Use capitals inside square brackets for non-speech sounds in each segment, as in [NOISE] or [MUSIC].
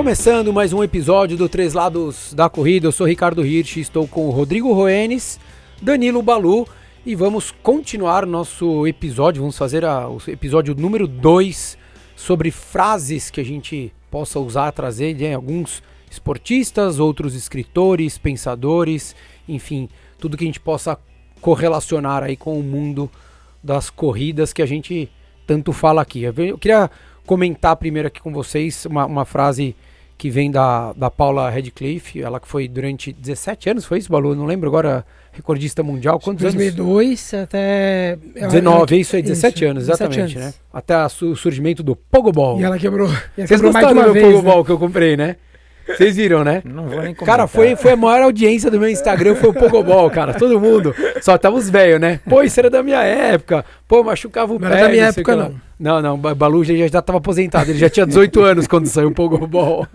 Começando mais um episódio do Três Lados da Corrida, eu sou Ricardo Hirsch, estou com o Rodrigo Roenes, Danilo Balu e vamos continuar nosso episódio, vamos fazer a, o episódio número 2 sobre frases que a gente possa usar, trazer de alguns esportistas, outros escritores, pensadores, enfim, tudo que a gente possa correlacionar aí com o mundo das corridas que a gente tanto fala aqui. Eu queria comentar primeiro aqui com vocês uma, uma frase que vem da, da Paula Radcliffe, ela que foi durante 17 anos, foi isso, Balu? Não lembro agora, recordista mundial, quantos 2002 anos? até... 19, é isso aí, 17 isso, anos, exatamente, 17 anos. né? Até o surgimento do Pogobol. E ela quebrou. E ela Vocês quebrou gostaram do vez, Pogobol né? que eu comprei, né? Vocês viram, né? Não vou nem comentar. Cara, foi, foi a maior audiência do meu Instagram, foi o Pogobol, cara. Todo mundo. Só tava os velhos, né? Pô, isso era da minha época. Pô, machucava o não pé. Não era da minha época, não. Não, não. O Balu já, já tava aposentado. Ele já tinha 18 [LAUGHS] anos quando saiu o Pogobol.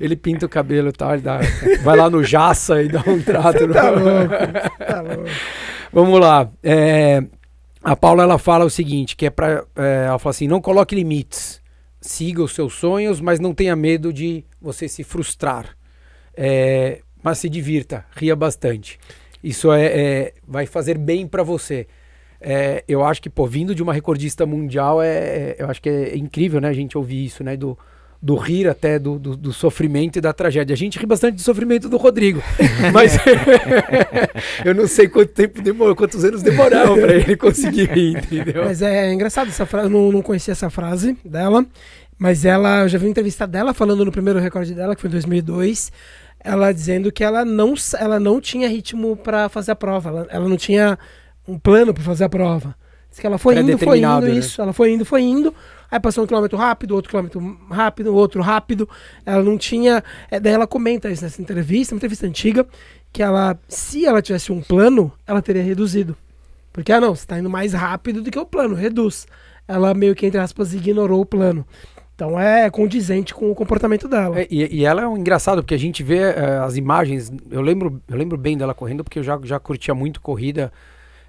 Ele pinta o cabelo e tal. Ele dá, vai lá no Jaça e dá um trato. No... Tá louco. Tá [LAUGHS] louco. Vamos lá. É, a Paula, ela fala o seguinte, que é pra... É, ela fala assim, não coloque limites siga os seus sonhos, mas não tenha medo de você se frustrar. É, mas se divirta, ria bastante. Isso é, é vai fazer bem para você. É, eu acho que, pô, vindo de uma recordista mundial, é, é, eu acho que é incrível, né, a gente ouvir isso, né, do, do rir até do, do, do, sofrimento e da tragédia. A gente ri bastante do sofrimento do Rodrigo, [LAUGHS] mas [LAUGHS] eu não sei quanto tempo demorou, quantos anos demoraram para ele conseguir rir, entendeu? Mas é, é engraçado essa frase, eu não, não conhecia essa frase dela, mas ela, eu já vi uma entrevista dela falando no primeiro recorde dela, que foi em 2002, ela dizendo que ela não, ela não tinha ritmo para fazer a prova, ela, ela não tinha um plano para fazer a prova. Diz que ela foi indo, foi indo, né? isso, ela foi indo, foi indo, Aí passou um quilômetro rápido, outro quilômetro rápido, outro rápido. Ela não tinha. É, daí ela comenta isso nessa entrevista, uma entrevista antiga, que ela, se ela tivesse um plano, ela teria reduzido. Porque, ah, não, você está indo mais rápido do que o plano, reduz. Ela meio que, entre aspas, ignorou o plano. Então é condizente com o comportamento dela. É, e, e, ela é um engraçado, porque a gente vê uh, as imagens. Eu lembro, eu lembro bem dela correndo, porque eu já, já curtia muito corrida.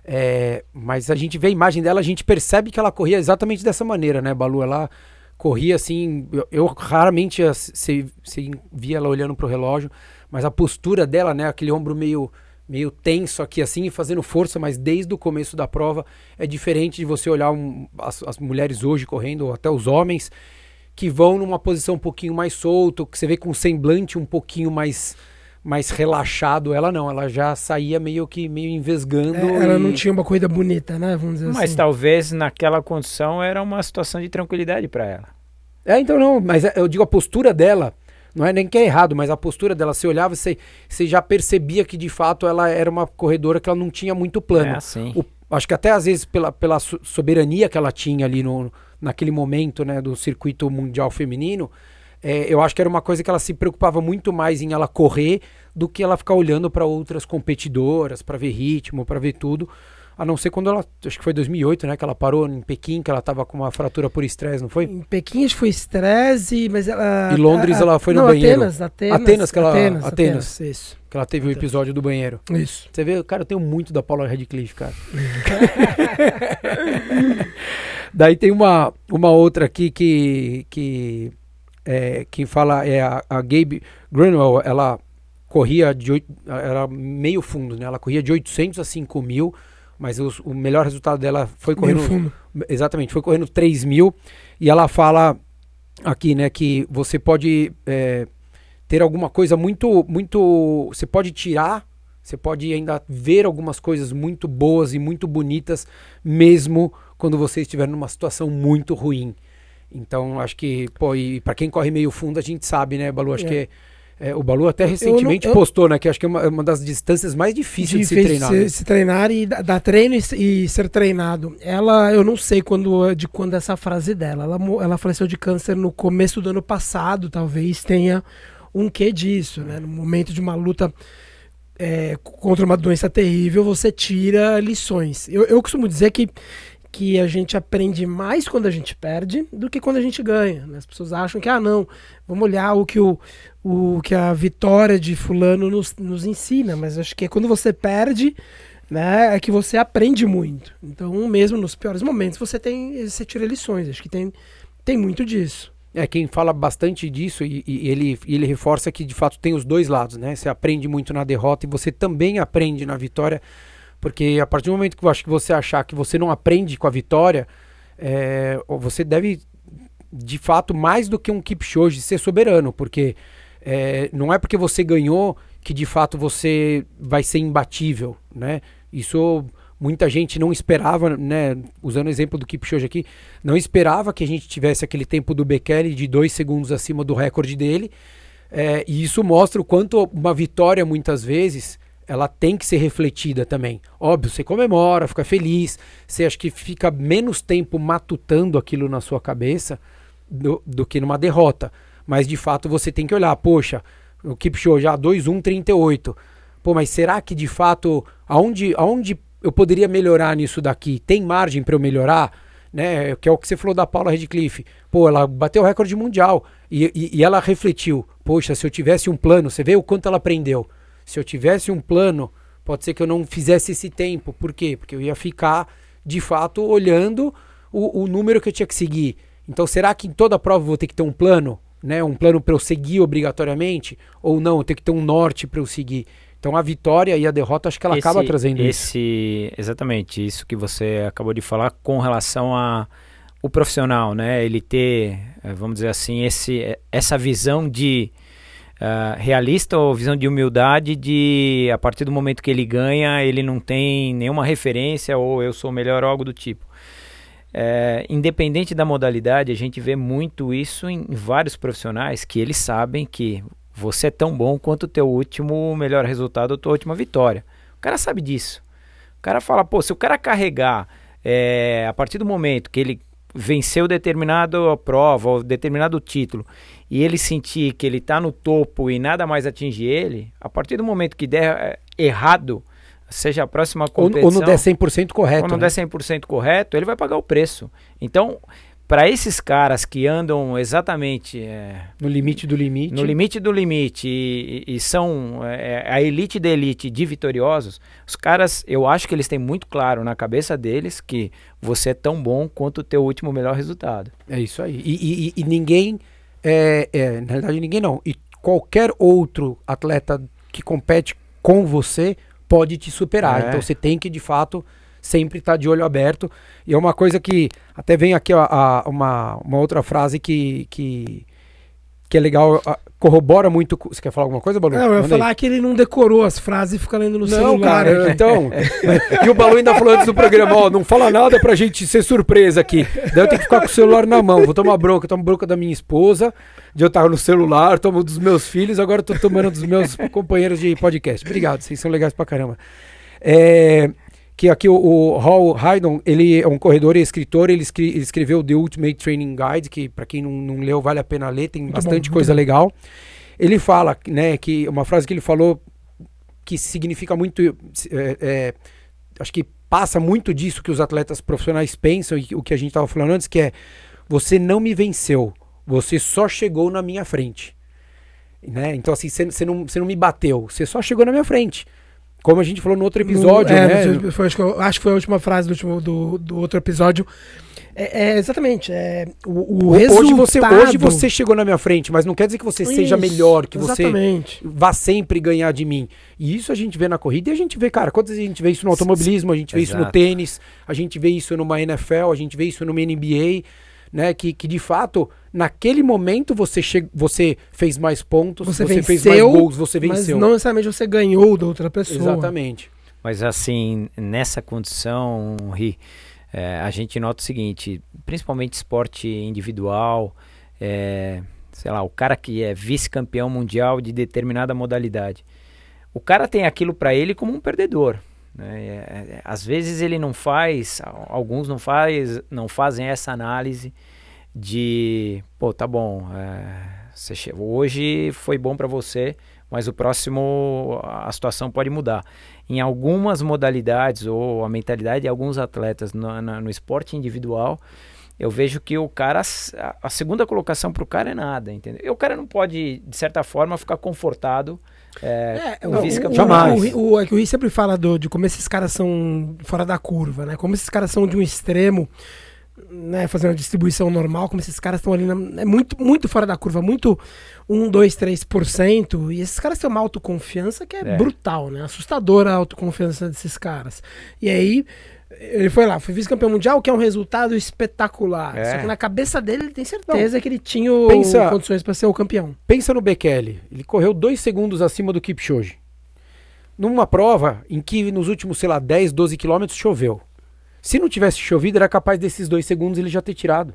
É, mas a gente vê a imagem dela, a gente percebe que ela corria exatamente dessa maneira, né, Balu? Ela corria assim. Eu, eu raramente se, se via ela olhando pro relógio, mas a postura dela, né, aquele ombro meio meio tenso aqui assim, fazendo força, mas desde o começo da prova é diferente de você olhar um, as, as, mulheres hoje correndo, ou até os homens, que vão numa posição um pouquinho mais solto, que você vê com um semblante um pouquinho mais mais relaxado. Ela não, ela já saía meio que meio envesgando. É, ela e... não tinha uma corrida bonita, né? Vamos dizer mas assim. talvez naquela condição era uma situação de tranquilidade para ela. É, então não, mas é, eu digo a postura dela. Não é nem que é errado, mas a postura dela, você olhava, você, você já percebia que de fato ela era uma corredora que ela não tinha muito plano. É assim. O, acho que até às vezes pela, pela soberania que ela tinha ali no, naquele momento né, do circuito mundial feminino, é, eu acho que era uma coisa que ela se preocupava muito mais em ela correr do que ela ficar olhando para outras competidoras, para ver ritmo, para ver tudo. A não ser quando ela, acho que foi 2008, né, que ela parou em Pequim, que ela estava com uma fratura por estresse, não foi? Em Pequim acho que foi estresse, mas ela... E Londres a, ela foi não, no banheiro. Atenas, Atenas. Atenas, que ela... Atenas, Atenas, Atenas isso. Que ela teve o um episódio do banheiro. Isso. Você vê, cara, eu tenho muito da Paula Radcliffe, cara. [LAUGHS] Daí tem uma, uma outra aqui que, que é, quem fala é a, a Gabe Grunwell, ela corria de era meio fundo, né? Ela corria de 800 a 5 mil, mas os, o melhor resultado dela foi correndo fundo. exatamente, foi correndo 3 mil e ela fala aqui, né, que você pode é, ter alguma coisa muito, muito, você pode tirar, você pode ainda ver algumas coisas muito boas e muito bonitas, mesmo quando você estiver numa situação muito ruim. Então, acho que, pô, e pra quem corre meio fundo, a gente sabe, né, Balu? Acho é. que é, o Balu até recentemente eu não, eu... postou, né? Que acho que é uma, uma das distâncias mais difíceis Difícil de se treinar. Se, né? se treinar e dar treino e, e, ser treinado. Ela, eu não sei quando, de quando essa frase dela. Ela, ela faleceu de câncer no começo do ano passado, talvez tenha um quê disso, né? No momento de uma luta é, contra uma doença terrível, você tira lições. Eu, eu costumo dizer que que a gente aprende mais quando a gente perde do que quando a gente ganha. né? As pessoas acham que, ah, não, vamos olhar o que, o, o que a vitória de fulano nos, nos ensina, mas acho que é quando você perde, né, é que você aprende muito. Então, mesmo nos piores momentos, você tem, você tira lições. Acho que tem, tem muito disso. É, quem fala bastante disso e, e ele, ele reforça que de fato tem os dois lados, né? Você aprende muito na derrota e você também aprende na vitória, porque a partir do momento que eu acho que você achar que você não aprende com a vitória, é, você deve, de fato, mais do que um Kipchoge, ser soberano, porque é, não é porque você ganhou que de fato você vai ser imbatível, né? Isso muita gente não esperava, né? Usando o exemplo do Kipchoge aqui, não esperava que a gente tivesse aquele tempo do Bekele de dois segundos acima do recorde dele. É, e isso mostra o quanto uma vitória, muitas vezes, ela tem que ser refletida também. Óbvio, você comemora, fica feliz, você acha que fica menos tempo matutando aquilo na sua cabeça do, do que numa derrota. Mas de fato você tem que olhar, poxa, o Kipchoge já 2-1-38. Pô, mas será que de fato, aonde, aonde eu poderia melhorar nisso daqui? Tem margem para eu melhorar? Né? Que é o que você falou da Paula Redcliffe. Pô, ela bateu o recorde mundial e, e, e, ela refletiu: poxa, se eu tivesse um plano, você vê o quanto ela aprendeu. Se eu tivesse um plano, pode ser que eu não fizesse esse tempo. Por quê? Porque eu ia ficar de fato olhando o, o número que eu tinha que seguir. Então, será que em toda prova eu vou ter que ter um plano? Né, um plano para eu seguir obrigatoriamente? Ou não, eu tenho que ter um norte para eu seguir? Então a vitória e a derrota acho que ela esse, acaba trazendo esse, isso. Exatamente, isso que você acabou de falar com relação a o profissional, né? Ele ter, eh, vamos dizer assim, esse, eh, essa visão de uh, realista ou visão de humildade de a partir do momento que ele ganha, ele não tem nenhuma referência ou eu sou melhor algo do tipo. É, independente da modalidade, a gente vê muito isso em vários profissionais que eles sabem que você é tão bom quanto o teu último melhor resultado ou tua última vitória. O cara sabe disso. O cara fala, pô, se o cara carregar é, a partir do momento que ele venceu determinada prova ou determinado título e ele sentir que ele está no topo e nada mais atinge ele, a partir do momento que der é, errado, seja a próxima competição... Ou, ou não der 100% correto. Ou não né? der 100% correto, ele vai pagar o preço. Então, para esses caras que andam exatamente é, no limite do limite, no limite do limite e, e são é, a elite da elite de vitoriosos, os caras, eu acho que eles têm muito claro na cabeça deles que você é tão bom quanto o teu último melhor resultado. É isso aí. E, e, e ninguém, é, é, na realidade ninguém não. E qualquer outro atleta que compete com você pode te superar. É. Então você tem que de fato sempre estar tá de olho aberto. E é uma coisa que até vem aqui a, a, uma, uma outra frase que, que, que é legal, a, corrobora muito. Você quer falar alguma coisa, Balu? Não, eu ia falar que ele não decorou as frases e fica lendo no Não, celular. cara, aqui. então. [LAUGHS] e o Balu ainda falou antes do programa, ó, não fala nada pra gente ser surpresa aqui. Daí eu tenho que ficar com o celular na mão. Vou tomar bronca, eu tomo bronca da minha esposa, de eu estar no celular, tomo dos meus filhos, agora eu tô tomando dos meus companheiros de podcast. Obrigado, vocês são legais pra caramba. É, que aqui o, o Hal Haydon, ele é um corredor e escritor, ele, escre- ele escreveu The Ultimate Training Guide, que para quem não, não leu vale a pena ler, tem bastante bom, coisa muito legal. Ele fala, né, que uma frase que ele falou que significa muito, é, é, acho que passa muito disso que os atletas profissionais pensam e o que a gente estava falando antes, que é você não me venceu, você só chegou na minha frente. Né? Então assim, você não, você não me bateu, você só chegou na minha frente. Como a gente falou no outro episódio, No- é, né? no- foi- acho, que, eu- acho que foi a última frase do, último, do, do outro episódio. É, é, exatamente. É, o, o Hoje resultado... você, hoje você chegou na minha frente, mas não quer dizer que você seja Isso, melhor, que você Exatamente. vá sempre ganhar de mim. E isso a gente vê na corrida e a gente vê, cara, quantas vezes a gente vê isso no automobilismo, a gente vê isso no Exato. tênis, a gente vê isso numa NFL, a gente vê isso numa NBA, né? Que, que de fato, naquele momento você, che você fez mais pontos, Você, você, fez venceu, mais gols, você mas venceu. não necessariamente você ganhou da outra pessoa. Exatamente. Mas assim, nessa condição, Ri, é, a gente nota o seguinte, principalmente esporte individual, é, sei lá, o cara que é vice-campeão mundial de determinada modalidade, o cara tem aquilo para ele como um perdedor. né? É, é, às vezes ele não faz, alguns não faz, não fazem essa análise de, pô, tá bom, é, você che- hoje foi bom para você, mas o próximo a situação pode mudar. Em algumas modalidades ou a mentalidade de alguns atletas no, no, no esporte individual, eu vejo que o cara, a segunda colocação para o cara é nada, entendeu? E o cara não pode, de certa forma, ficar confortado é, é, o, o, Jamais. O, o, é que o Rui sempre fala do, de como esses caras são fora da curva, né? Como esses caras são de um extremo, né? Fazendo uma distribuição normal, como esses caras estão ali, na, é muito, muito fora da curva, muito 1, 2, 3%. E esses caras têm uma autoconfiança que é, é. brutal, né? Assustadora a autoconfiança desses caras. E aí ele foi lá, foi vice-campeão mundial, que é um resultado espetacular. É. Só que na cabeça dele ele tem certeza Não, que ele tinha pensa, condições para ser o campeão. Pensa no Bekele. Ele correu dois segundos acima do Kipchoge. Numa prova em que nos últimos, sei lá, 10, 12 quilômetros choveu. Se não tivesse chovido, era capaz desses dois segundos ele já ter tirado.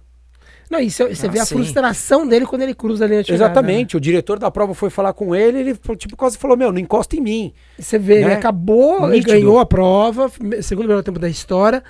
Não, e você, ah, vê a frustração dele quando ele cruza a linha de chegada. Exatamente. Né? O diretor da prova foi falar com ele, ele tipo, quase falou: Meu, não encosta em mim. Você vê, né? ele acabou, ele ganhou a prova, segundo o melhor tempo da história.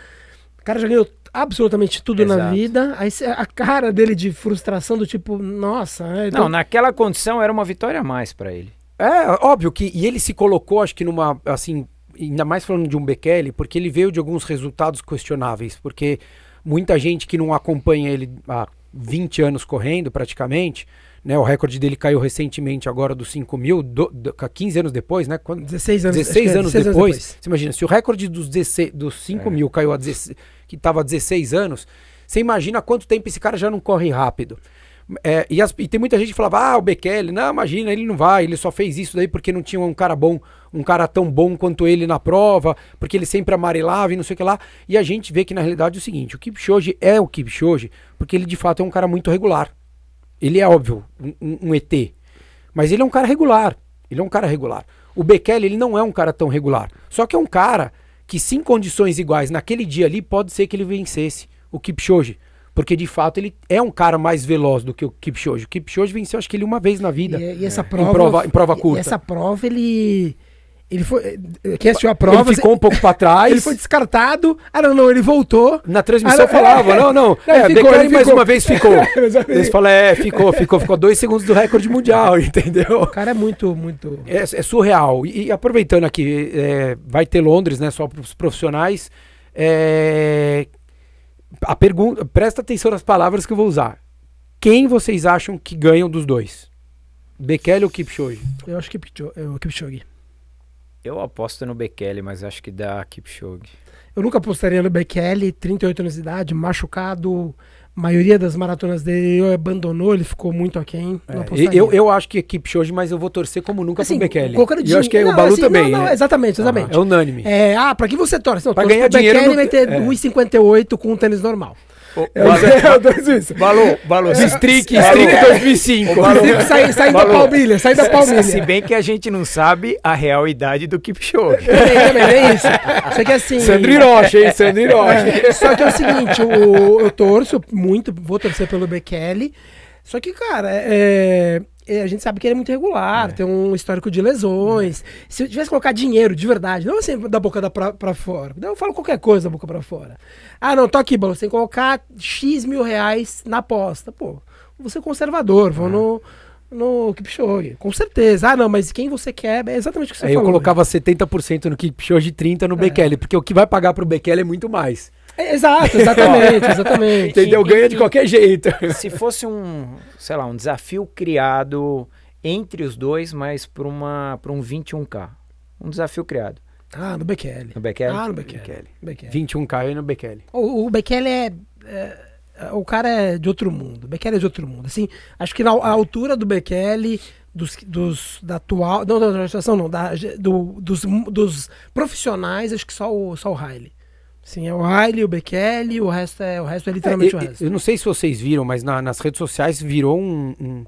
O cara já ganhou absolutamente tudo Exato. na vida. Aí a cara dele de frustração, do tipo, nossa. É, então... Não, naquela condição era uma vitória a mais para ele. É, óbvio que. E ele se colocou, acho que numa. Assim, ainda mais falando de um Bekele, porque ele veio de alguns resultados questionáveis. Porque muita gente que não acompanha ele há 20 anos correndo praticamente, né? O recorde dele caiu recentemente agora dos 5 mil, do, do, 15 anos depois, né? Quando, 16 anos, 16 é, anos, 16 depois, anos depois. Você imagina, se o recorde dos, 16, dos 5 é. mil caiu a 16, que estava há 16 anos, você imagina quanto tempo esse cara já não corre rápido. É, e, as, e, tem muita gente que falava, ah, o Bekele, não, imagina, ele não vai, ele só fez isso daí porque não tinha um cara bom, um cara tão bom quanto ele na prova, porque ele sempre amarelava e não sei o que lá. E a gente vê que na realidade é o seguinte, o Kipchoge é o Kipchoge porque ele de fato é um cara muito regular. Ele é óbvio, um, um ET, mas ele é um cara regular, ele é um cara regular. O Bekele, ele não é um cara tão regular, só que é um cara que se em condições iguais naquele dia ali, pode ser que ele vencesse o Kipchoge. Porque de fato ele é um cara mais veloz do que o Kipchoge. O Kipchoge venceu acho que ele uma vez na vida. E, e essa prova, em prova, em prova curta. essa prova ele ele foi. Quem assistiu a prova. Ele ficou um pouco para trás. Ele foi descartado. Ah, não, não, ele voltou. Na transmissão ah, falava, é, não, não. [LAUGHS] não é, ficou, ele mais uma vez ficou. [LAUGHS] Eles falam, é, ficou, ficou, ficou dois segundos do recorde mundial, [LAUGHS] entendeu? O cara é muito, muito. É, é surreal. E, e, aproveitando aqui, é, vai ter Londres, né? Só para os profissionais. É, a pergunta, presta atenção nas palavras que eu vou usar. Quem vocês acham que ganham dos dois? Bekele ou Kipchoge? Eu acho que é o Kipchoge. Eu aposto no Bekele, mas acho que dá Kipchoge. Eu nunca apostaria no Bekele, 38 anos de idade, machucado, maioria das maratonas dele abandonou, ele ficou muito aquém. É, eu, eu acho que é Kipchoge, mas eu vou torcer como nunca assim, pro Bekele. Eu acho que é não, o Balu assim, também. Não, não, né? Exatamente, exatamente. Ah, é unânime. É, ah, pra que você torce? Não, pra ganhar dinheiro. Bekele no... vai ter é. 1,58 com um tênis normal. Eu isso. Balou, balou. District, District 2005. Sai, sai da palmilha, sai da palmilha. Se bem que a gente não sabe a real idade do Kipchoge. Também, é isso. Só que assim... Sandro Hiroshi, hein? Sandro Hiroshi. É, só que é o seguinte, o, eu torço muito, vou torcer pelo Bekele. Só que, cara, é, é, a gente sabe que ele é muito regular, é. tem um histórico de lesões. É. Se eu tivesse que colocar dinheiro de verdade, não assim da boca da pra, pra fora. Eu falo qualquer coisa da boca pra fora. Ah, não, tô aqui, Balo, você tem que colocar X mil reais na aposta. Pô, vou ser conservador, vou é. no, no Kipchoge, com certeza. Ah, não, mas quem você quer é exatamente o que você Aí falou. Eu colocava né? 70% no Kipchoge e 30% no é. Bekele, porque o que vai pagar pro Bekele é muito mais. Exato, exatamente, exatamente. Entendeu? Ganha de qualquer jeito. Se fosse um, sei lá, um desafio criado entre os dois, mas para um 21K. Um desafio criado. Ah, no Bekele. No Bekele? Ah, no Bekele. Bekele. 21K e no Bekele. O, o Bekele é, é, O cara é de outro mundo. O Bekele é de outro mundo. Assim, acho que na a altura do Bekele, dos, dos, da atual. Não, da situação não. Da, do, dos, dos profissionais, acho que só o, só o Riley. Sim, é o Riley, o Bekele, o resto é, o resto é literalmente é, o resto. Eu não sei se vocês viram, mas na, nas redes sociais virou um, um,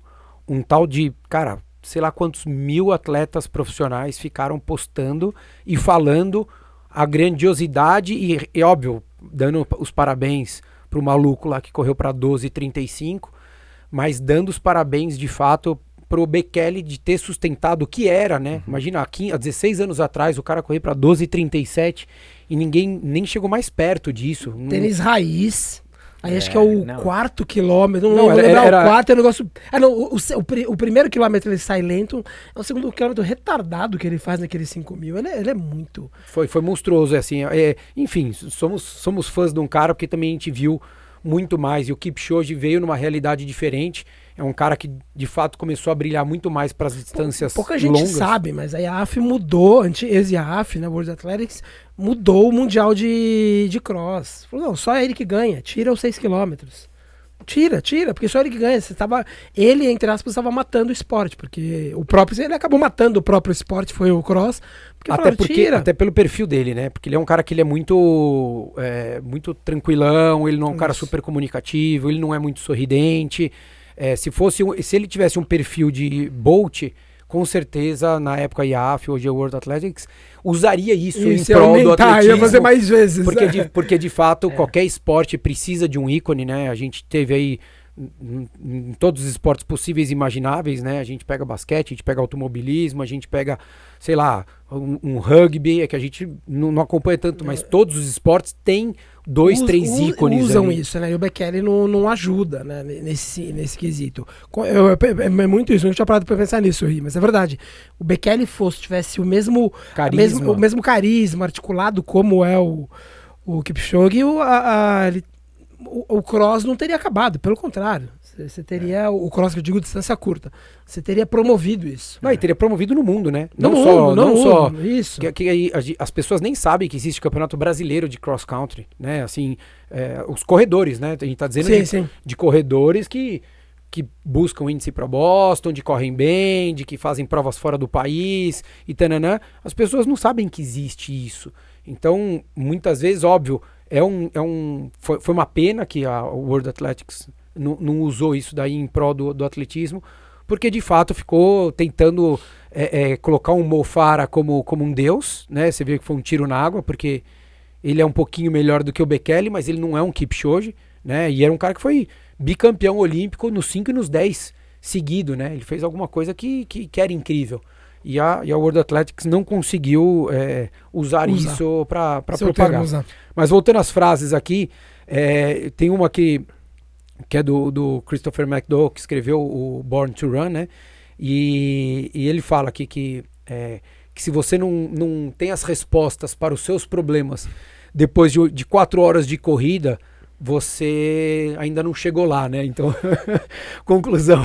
um tal de. Cara, sei lá quantos mil atletas profissionais ficaram postando e falando a grandiosidade e, e óbvio, dando os parabéns pro maluco lá que correu para 12,35, mas dando os parabéns de fato pro Bekele de ter sustentado o que era, né? Uhum. Imagina, há, 15, há 16 anos atrás o cara correu para 12,37 e ninguém nem chegou mais perto disso. Tênis raiz. Aí acho que é o não. quarto quilômetro. Não, Não, não era- era, lembrar, era- o quarto é um negócio. Ah, não, o, o, o o primeiro quilômetro ele sai lento. É o segundo quilômetro retardado que ele faz naqueles 5 mil. Ele, é- ele é muito. Foi, foi monstruoso, é assim. é, enfim, somos, somos fãs de um cara porque também a gente viu muito mais. E o Kipchoge veio numa realidade diferente. É um cara que, de fato, começou a brilhar muito mais para as distâncias Pouca gente longas. sabe, mas a IAF mudou, a ex-IAF, né, World Athletics, mudou o Mundial de, de Cross. Falou, não, só ele que ganha, tira os 6 quilômetros. Tira, tira, porque só ele que ganha. Você tava, ele, entre aspas, estava matando o esporte, porque o próprio, ele acabou matando o próprio esporte, foi o Cross. Porque Até, falaram, porque, tira. até pelo perfil dele, né? Porque ele é um cara que ele é muito, é, muito tranquilão, ele não é um cara Isso. super comunicativo, ele não é muito sorridente. É, se fosse se ele tivesse um perfil de Bolt, com certeza na época IAF, hoje é World Athletics, usaria isso, Isso, em prol do atletismo. ia fazer mais vezes. Porque né? de, porque de fato [LAUGHS] qualquer esporte precisa de um ícone, né? A gente teve aí em todos os esportes possíveis e imagináveis, né? A gente pega basquete, a gente pega automobilismo, a gente pega, sei lá, um, um rugby, é que a gente não, não acompanha tanto, mas todos os esportes têm dois, Us- três us- ícones. Usam ali. isso, né? E o Bekele não, não ajuda né? nesse, nesse quesito. Co- eu- é, é muito isso, eu não tinha parado pra pensar nisso aí, mas é verdade. O Bekele fosse, tivesse o mesmo Carisma. mesmo, o mesmo carisma articulado como é o, o Kipchoge, o, a, a- ele- o, o cross não teria acabado, pelo contrário. Você teria o cross que eu digo distância curta. Você teria promovido isso. Não, e teria promovido no mundo, né? Não só, não só mundo, isso. Que, que as pessoas nem sabem que existe campeonato brasileiro de cross country, né? Assim, é, os corredores, né? A gente tá dizendo Sim, de, sim. de corredores que, que buscam índice para Boston, de correm bem, de que fazem provas fora do país e tananã. As pessoas não sabem que existe isso. Então, muitas vezes, óbvio, é um, é um, foi, foi uma pena que a World Athletics não, usou isso daí em prol do, do atletismo, porque de fato ficou tentando é, é, colocar um Mofara como, como um deus, né? Você vê que foi um tiro na água, porque ele é um pouquinho melhor do que o Bekele, mas ele não é um Kipchoge, né? E era um cara que foi bicampeão olímpico nos 5 e nos 10 seguido, né? Ele fez alguma coisa que, que, que era incrível. E a, e a World Athletics não conseguiu é, usar, Usar. isso para propagar. termo. Mas voltando às frases aqui, é, tem uma que, que é do, do Christopher McDowell, que escreveu o Born to Run, né? E, e ele fala aqui que, é, que se você não, não tem as respostas para os seus problemas depois de, de quatro horas de corrida, você ainda não chegou lá, né? Então, [LAUGHS] conclusão,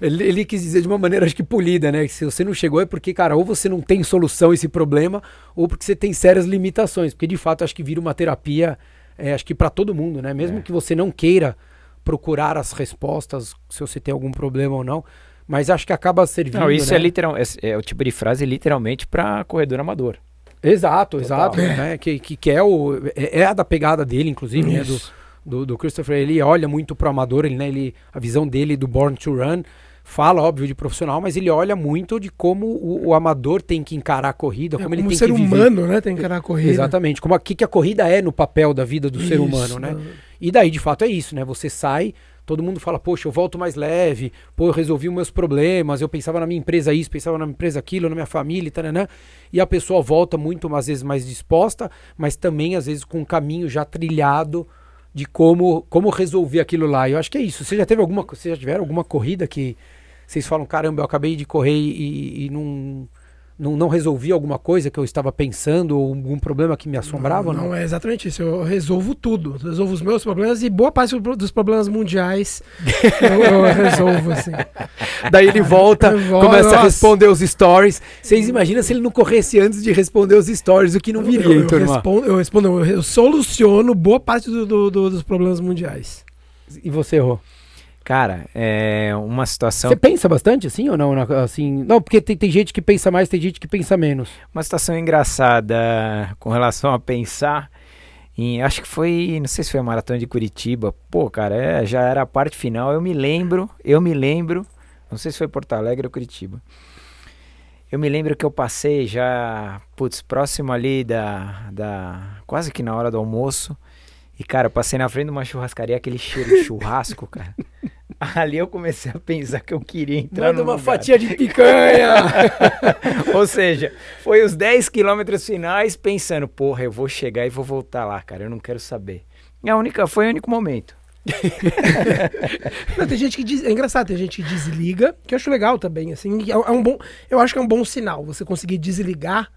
ele, ele quis dizer de uma maneira, acho que polida, né? Que se você não chegou é porque, cara, ou você não tem solução a esse problema, ou porque você tem sérias limitações. Porque, de fato, acho que vira uma terapia, é, acho que para todo mundo, né? Mesmo É. que você não queira procurar as respostas, se você tem algum problema ou não, mas acho que acaba servindo, Não, isso né? é, literal, é, é o tipo de frase literalmente para corredor amador. Exato, Total. exato. Né? Que, que, que é, o, é, é a da pegada dele, inclusive, né? Do, Isso. Do, do Christopher. Ele olha muito pro amador, ele, né? ele, a visão dele do Born to Run fala, óbvio, de profissional, mas ele olha muito de como o, o amador tem que encarar a corrida, É, como ele como tem ser que viver. humano, né? Tem que encarar a corrida. Exatamente, como o que, que a corrida é no papel da vida do ser Isso, humano, né? E daí, de fato, é isso, né? Você sai, todo mundo fala, poxa, eu volto mais leve, pô, eu resolvi os meus problemas, eu pensava na minha empresa isso, pensava na minha empresa aquilo, na minha família, e taranã, e a pessoa volta muito, às vezes, mais disposta, mas também, às vezes, com um caminho já trilhado de como, como resolver aquilo lá. Eu acho que é isso. Você já teve alguma, vocês já tiveram alguma corrida que vocês falam, caramba, eu acabei de correr e, e não, não, não resolvi alguma coisa que eu estava pensando, ou algum problema que me assombrava? Não, Não, é exatamente isso. Eu resolvo tudo. Eu resolvo os meus problemas e boa parte do- dos problemas mundiais [LAUGHS] eu, eu resolvo, assim. Daí ele volta, Eu volto, começa a nossa. responder os stories. Vocês imaginam se ele não corresse antes de responder os stories, o que não viria, eu, eu, turma? respondo, eu respondo, eu, eu soluciono boa parte do- do- do- dos problemas mundiais. E você, Rô? Cara, é uma situação Você pensa bastante assim ou não? Assim, não, porque tem, tem gente que pensa mais, tem gente que pensa menos. Uma situação engraçada com relação a pensar em. Acho que foi. Não sei se foi a maratona de Curitiba. Pô, cara, é, já era a parte final. Eu me lembro, eu me lembro. Não sei se foi Porto Alegre ou Curitiba. Eu me lembro que eu passei já, putz, próximo ali da, da. Quase que na hora do almoço. E, cara, eu passei na frente de uma churrascaria, aquele cheiro de [LAUGHS] churrasco, cara. Ali eu comecei a pensar que eu queria entrar Manda uma lugar. fatia de picanha! [LAUGHS] Ou seja, foi os 10 quilômetros finais pensando, porra, eu vou chegar e vou voltar lá, cara, eu não quero saber. E a única, foi o único momento. [LAUGHS] Não, tem gente que diz, é engraçado, tem gente que desliga, que eu acho legal também, assim, é, é um bom, eu acho que é um bom sinal você conseguir desligar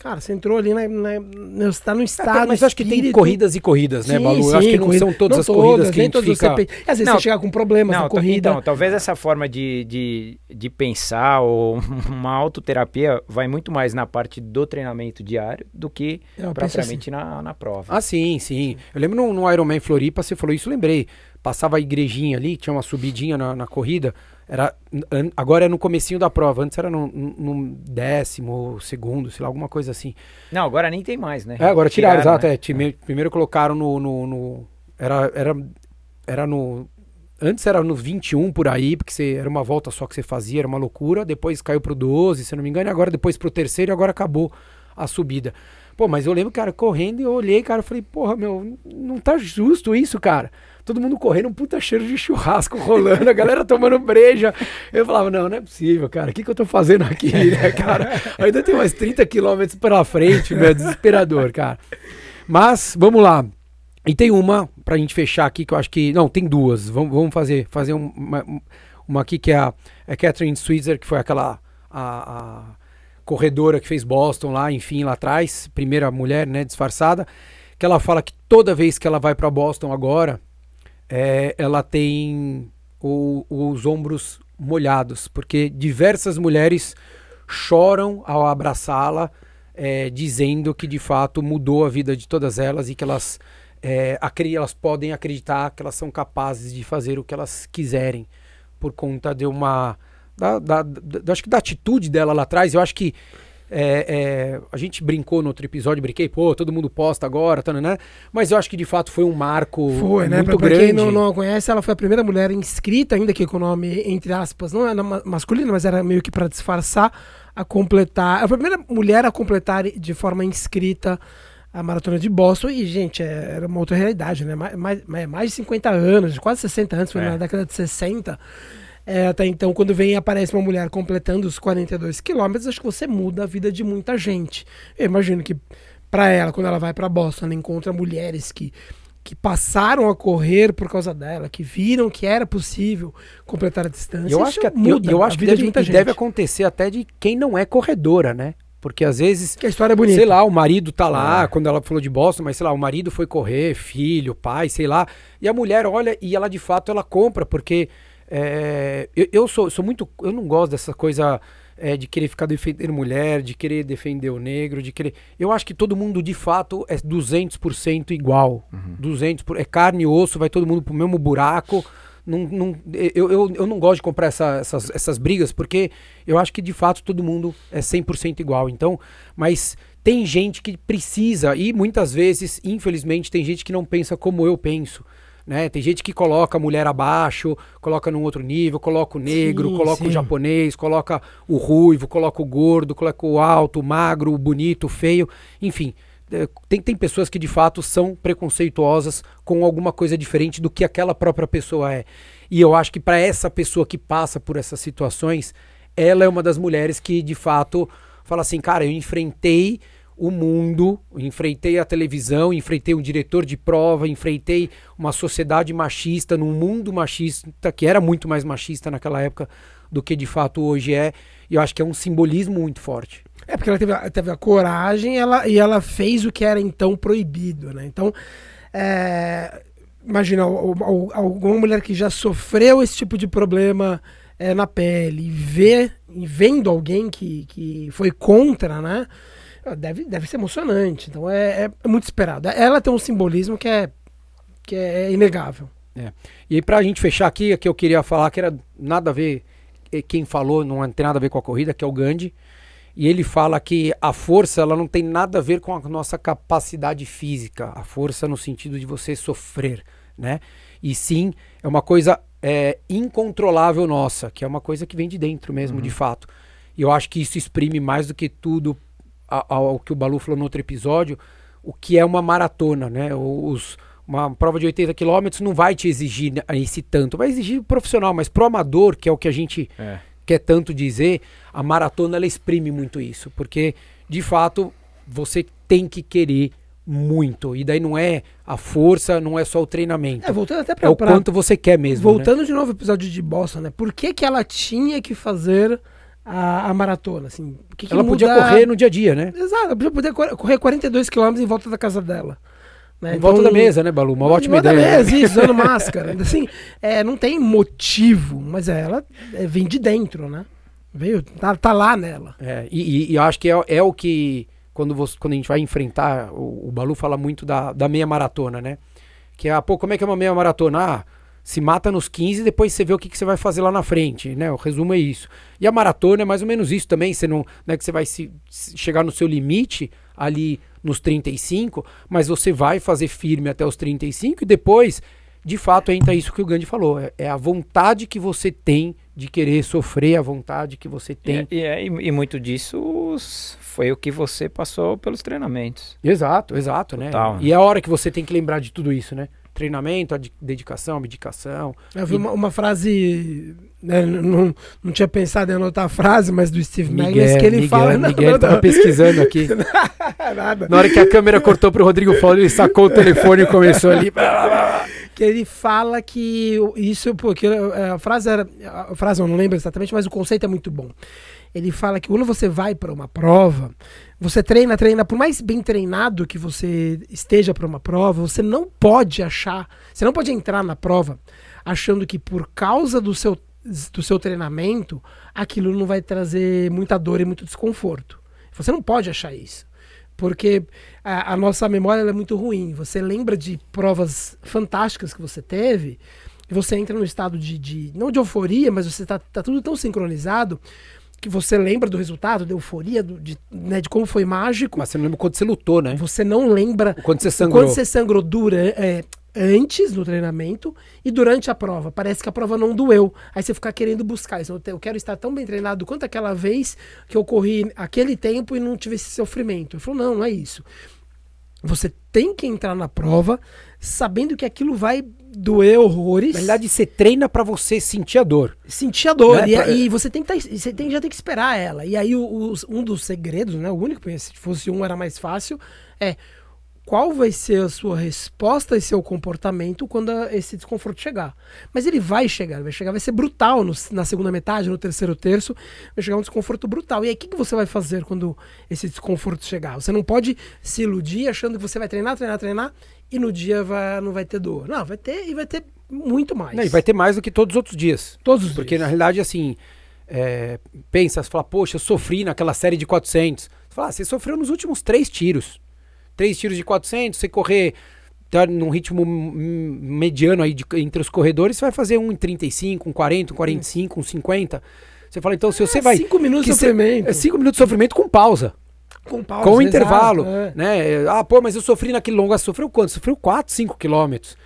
Cara, você entrou ali na. na você tá no estado. mas eu acho que tem corridas e corridas, né, Sim, Balu? sim, eu acho que não corrida- são todas não as corridas que a gente todas fica... você Às vezes Não, você chega com problemas Não, na ta- corrida. então, talvez essa forma de, de, de pensar ou [LAUGHS] uma autoterapia vai muito mais na parte do treinamento diário do que Eu penso propriamente na, na prova. Ah, sim, sim. Eu lembro no, no Ironman Floripa, você falou isso, lembrei. Passava a igrejinha ali, tinha uma subidinha na, na corrida. Era, agora é no comecinho da prova, antes era no, no- décimo, segundo, sei lá, alguma coisa assim. Não, agora nem tem mais, né? É, agora tiraram, exato. né? É, time- Primeiro colocaram no. no, no- era, era, era no. Antes era no 21 por aí, porque você, era uma volta só que você fazia, era uma loucura. Depois caiu pro 12, se não me engano, e agora depois pro terceiro e agora acabou a subida. Pô, mas eu lembro, cara, correndo e eu olhei, cara, eu falei, porra, meu, não tá justo isso, cara. Todo mundo correndo, um puta cheiro de churrasco rolando, a galera tomando breja. Eu falava, não, não é possível, cara, o que, que eu tô fazendo aqui, né, cara? [LAUGHS] Ainda tem mais 30 quilômetros pela frente, meu, é desesperador, cara. Mas, vamos lá. E tem uma, pra gente fechar aqui, que eu acho que. Não, tem duas. Vamos, vamos fazer, fazer um- uma, uma aqui que é a, é a Catherine Switzer, que foi aquela. A, a corredora que fez Boston lá, enfim, lá atrás. Primeira mulher, né, disfarçada. Que ela fala que toda vez que ela vai pra Boston agora, é, ela tem o- os ombros molhados, porque diversas mulheres choram ao abraçá-la, é, dizendo que de fato mudou a vida de todas elas e que elas, é, elas podem acreditar que elas são capazes de fazer o que elas quiserem por conta de uma. Da, da- da- acho que da atitude dela lá atrás, eu acho que é, é, a gente brincou no outro episódio, brinquei, pô, todo mundo posta agora, tá, né? Mas eu acho que de fato foi um marco Foi, né? muito Pra, pra grande. quem não, não conhece, ela foi a primeira mulher inscrita, ainda que com o nome, entre aspas, não era ma- masculino, mas era meio que pra disfarçar, a completar. A primeira mulher a completar de forma inscrita a maratona de Boston. E, gente, é- era uma outra realidade, né? Mais, mais, mais de 50 anos, quase 60 anos, foi É. na década de 60. É, até então, quando vem e aparece uma mulher completando os 42 quilômetros, acho que você muda a vida de muita gente. Eu imagino que para ela, quando ela vai para Boston, ela encontra mulheres que, que passaram a correr por causa dela, que viram que era possível completar a distância. Eu Isso acho que, eu, muda eu a acho que vida deve, de muita gente. deve acontecer até de quem não é corredora, né? Porque às vezes, Que a história é bonita. sei lá, o marido tá lá, quando ela falou de Boston, mas sei lá, o marido foi correr, filho, pai, sei lá, e a mulher olha e ela de fato ela compra, porque é, eu, eu sou, sou muito, eu não gosto dessa coisa é, de querer ficar defendendo mulher, de querer defender o negro, de querer. Eu acho que todo mundo de fato é 200% igual. 200 por, é carne e osso, vai todo mundo pro mesmo buraco. Não, não, eu, eu, eu não gosto de comprar essa- essas, essas brigas, porque eu acho que de fato todo mundo é 100% igual. Então, mas tem gente que precisa, e muitas vezes, infelizmente, tem gente que não pensa como eu penso. Né? Tem gente que coloca a mulher abaixo, coloca num outro nível, coloca o negro, Sim, coloca o sim. japonês, coloca o ruivo, coloca o gordo, coloca o alto, o magro, o bonito, o feio, enfim. é, Tem, tem pessoas que de fato são preconceituosas com alguma coisa diferente do que aquela própria pessoa é. E eu acho que para essa pessoa que passa por essas situações, ela é uma das mulheres que de fato fala assim, cara, eu enfrentei o mundo, enfrentei a televisão, enfrentei um diretor de prova, enfrentei uma sociedade machista, num mundo machista, que era muito mais machista naquela época do que de fato hoje é. E eu acho que é um simbolismo muito forte. É porque ela teve, a- teve a coragem ela, e ela fez o que era então proibido, né? Então, é, imagina al- al- alguma mulher que já sofreu esse tipo de problema é, na pele e vê, vendo alguém que, que foi contra, né? Deve, deve ser emocionante. Então é, é muito esperado. Ela tem um simbolismo que é, que é inegável. E aí, pra gente fechar aqui, que eu queria falar que era nada a ver, quem falou não tem nada a ver com a corrida, que é o Gandhi. E ele fala que a força ela não tem nada a ver com a nossa capacidade física, a força no sentido de você sofrer, né? E sim, é uma coisa é, incontrolável nossa, que é uma coisa que vem de dentro mesmo, de fato. E eu acho que isso exprime mais do que tudo a- ao que o Balu falou no outro episódio, o que é uma maratona, né? Os, uma prova de 80 quilômetros não vai te exigir né, esse tanto, vai exigir o profissional, mas pro amador, que é o que a gente É. quer tanto dizer, a maratona ela exprime muito isso, porque de fato você tem que querer muito. E daí não é a força, não é só o treinamento. É, voltando até É pra, o pra- quanto você quer mesmo. né? voltando de novo ao episódio de Boston, né? Por que, que ela tinha que fazer a, a maratona? Assim, que que Ela podia muda- correr no dia a dia, né? Exato, ela podia poder cor- correr 42 km em volta da casa dela. Né? Em volta Então, da mesa, né, Balu? Uma em ótima volta da ideia. né? mesa, isso, usando [LAUGHS] máscara. Assim, é, não tem motivo, mas ela é, vem de dentro, né? Veio, tá, tá lá nela. É, e, e- e eu acho que é, é o que, quando, você, quando a gente vai enfrentar, o, o Balu fala muito da, da meia maratona, né? Que é, ah, pô, como é que é uma meia maratona? Ah, se mata nos 15 e depois você vê o que, que você vai fazer lá na frente, né? O resumo é isso. E a maratona é mais ou menos isso também, você não, não é que você vai se, se chegar no seu limite ali nos 35, mas você vai fazer firme até os 35 e depois, de fato, entra isso que o Gandhi falou, é, é a vontade que você tem de querer sofrer, a vontade que você tem E, e, e- e muito disso foi o que você passou pelos treinamentos. Exato, exato, Total, né? né? E é a hora que você tem que lembrar de tudo isso, né? Treinamento, a de- dedicação, abdicação. Eu vi uma, uma frase, né, não, não tinha pensado em anotar a frase, mas do Steve Magnus, que ele Miguel, fala... Não, Miguel não, tava pesquisando aqui. [LAUGHS] Nada. Na hora que a câmera cortou pro Rodrigo Paulo, ele sacou o telefone e começou ali. [LAUGHS] que ele fala que isso porque é, a frase era a frase eu não lembro exatamente, mas o conceito é muito bom. Ele fala que quando você vai para uma prova, você treina, treina, por mais bem treinado que você esteja para uma prova, você não pode achar, você não pode entrar na prova achando que por causa do seu do seu treinamento, aquilo não vai trazer muita dor e muito desconforto. Você não pode achar isso. Porque a, a nossa memória é muito ruim. Você lembra de provas fantásticas que você teve, e você entra num estado de, de- não de euforia, mas você tá, tá tudo tão sincronizado que você lembra do resultado, da euforia, do- de, né, de como foi mágico. Mas você não lembra quando você lutou, né? Você não lembra O quando você sangrou. quando você sangrou dura, é, antes do treinamento e durante a prova. Parece que a prova não doeu. Aí você fica querendo buscar isso. Eu te- Eu quero estar tão bem treinado quanto aquela vez que eu corri aquele tempo e não tive esse sofrimento. Ele falou: não, não é isso. Você tem que entrar na prova sabendo que aquilo vai doer horrores. Na verdade, você treina pra você sentir a dor. sentir a dor. Né, E, pra- e você tem que tá- você tem, já tem que esperar ela. E aí, o- os- um dos segredos, né? O único, se fosse um era mais fácil, é qual vai ser a sua resposta e seu comportamento quando esse desconforto chegar. Mas ele vai chegar, vai chegar, vai ser brutal no- na segunda metade, no terceiro terço, vai chegar um desconforto brutal. E aí, o que, que você vai fazer quando esse desconforto chegar? Você não pode se iludir achando que você vai treinar, treinar, treinar e no dia vai, não vai ter dor. Não, vai ter e vai ter muito mais. Não, e vai ter mais do que todos os outros dias. todos os Porque dias. na realidade, assim, é, pensa, você fala, poxa, eu sofri naquela série de 400. Você fala, ah, você sofreu nos últimos três tiros. Três tiros de 400, você correr tá, num ritmo mediano aí de- entre os corredores, você vai fazer um em 35, um 40, um 45, um 50. Você fala, então, se você vai... Cinco minutos de que cê- sofrimento. é cinco minutos de sofrimento com pausa. Com, pausa, com intervalo, é. né? Ah, pô, mas eu sofri naquele longo. Ah, Sofreu quanto? Sofreu 4, 5 quilômetros.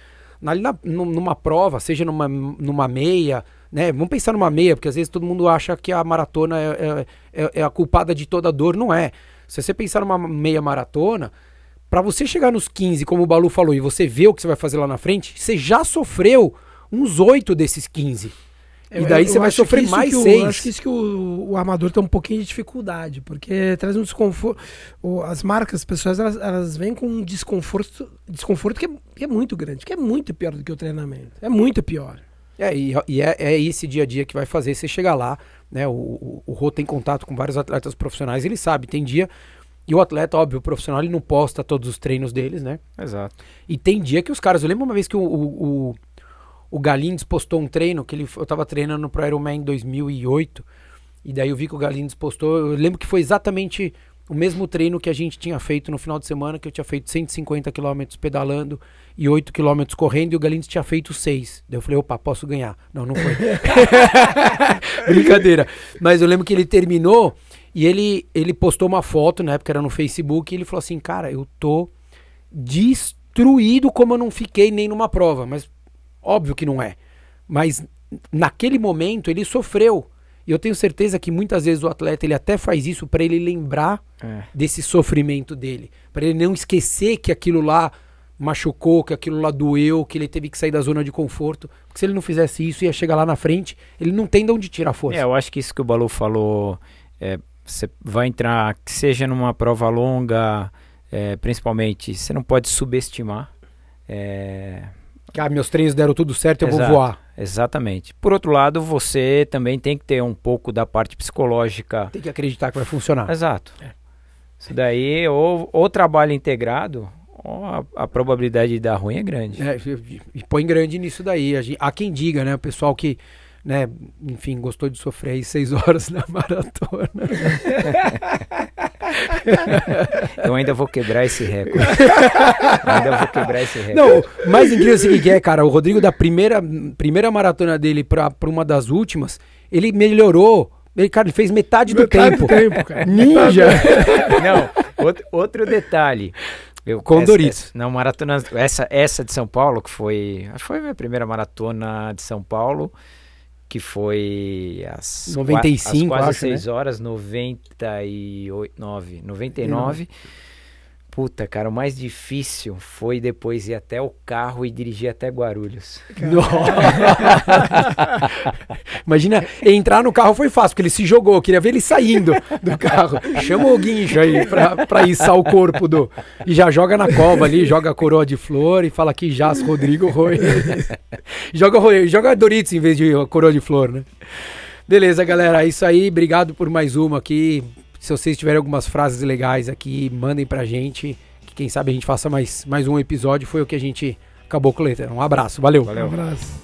Ali na- num- numa prova, seja numa, numa meia, né? Vamos pensar numa meia, porque às vezes todo mundo acha que a maratona é, é- é- é a culpada de toda dor. Não é. Se você pensar numa meia maratona, para você chegar nos 15, como o Balu falou, e você ver o que você vai fazer lá na frente, você já sofreu uns 8 desses 15. E daí eu você vai sofrer mais que o- 6. eu acho que isso que o, o armador tem um pouquinho de dificuldade, porque traz um desconforto. As marcas, as pessoas, elas, elas vêm com um desconforto, desconforto que é, que é muito grande, que é muito pior do que o treinamento. É muito pior. É, e, e é, é esse dia a dia que vai fazer você chegar lá, né? O, o, o Rô tem contato com vários atletas profissionais, ele sabe, tem dia. E o atleta, óbvio, o profissional, ele não posta todos os treinos deles, né? Exato. E tem dia que os caras. Eu lembro uma vez que o, o, o, o Galindes postou um treino, que ele, eu tava treinando pro Ironman em 2008. E daí eu vi que o Galindes postou. Eu lembro que foi exatamente o mesmo treino que a gente tinha feito no final de semana, que eu tinha feito 150 km pedalando e 8 km correndo, e o Galindes tinha feito 6. Daí eu falei, opa, posso ganhar. Não, não foi. [LAUGHS] Brincadeira. Mas eu lembro que ele terminou e ele, ele postou uma foto, na época era no Facebook, e ele falou assim, cara, eu tô destruído como eu não fiquei nem numa prova. Mas óbvio que não é. Mas naquele momento ele sofreu. E eu tenho certeza que muitas vezes o atleta ele até faz isso para ele lembrar É. desse sofrimento dele, para ele não esquecer que aquilo lá machucou, que aquilo lá doeu, que ele teve que sair da zona de conforto. Porque se ele não fizesse isso, ia chegar lá na frente, ele não tem de onde tirar força. É, eu acho que isso que o Balu falou, é, você vai entrar, que seja numa prova longa, é, principalmente, você não pode subestimar. É, Ah, meus treinos deram tudo certo, eu Exato. vou voar. exatamente. Por outro lado, você também tem que ter um pouco da parte psicológica. Tem que acreditar que vai funcionar. Exato. Isso daí, ou, ou trabalho integrado, ou a, a probabilidade de dar ruim é grande. É, e- põe grande nisso daí. A gen- Há quem diga, né? O pessoal que, né, enfim, gostou de sofrer aí seis [LAUGHS] horas na maratona. Eu ainda vou quebrar esse recorde. Eu ainda vou quebrar esse recorde. Não, mais incrível o seguinte, é, cara, o Rodrigo da primeira, primeira maratona dele pra, pra uma das últimas, ele melhorou. Ele, cara, ele fez metade, [LAUGHS] Metade do do tempo. tempo, cara. Ninja! Não, outro, outro detalhe. Eu, Com essa- Doritos. essa- Não, maratona. Essa, essa de São Paulo, que foi. Acho que foi a minha primeira maratona de São Paulo. Que foi às, qua- 95, às quase acho, 6 horas, 98, 9, 99. Puta, cara, o mais difícil foi depois ir até o carro e dirigir até Guarulhos. [LAUGHS] Imagina, entrar no carro foi fácil, porque ele se jogou, eu queria ver ele saindo do carro. Chama o guincho aí pra, pra içar o corpo do. E já joga na cova ali, joga a coroa de flor e fala que Jaz Rodrigo Roy. [LAUGHS] joga, joga Doritos em vez de coroa de flor, né? Beleza, galera, é isso aí. Obrigado por mais uma aqui. Se vocês tiverem algumas frases legais aqui, mandem pra gente. Que quem sabe a gente faça mais, mais um episódio. Foi o que a gente acabou coletando. Um abraço, valeu. Valeu. Um abraço.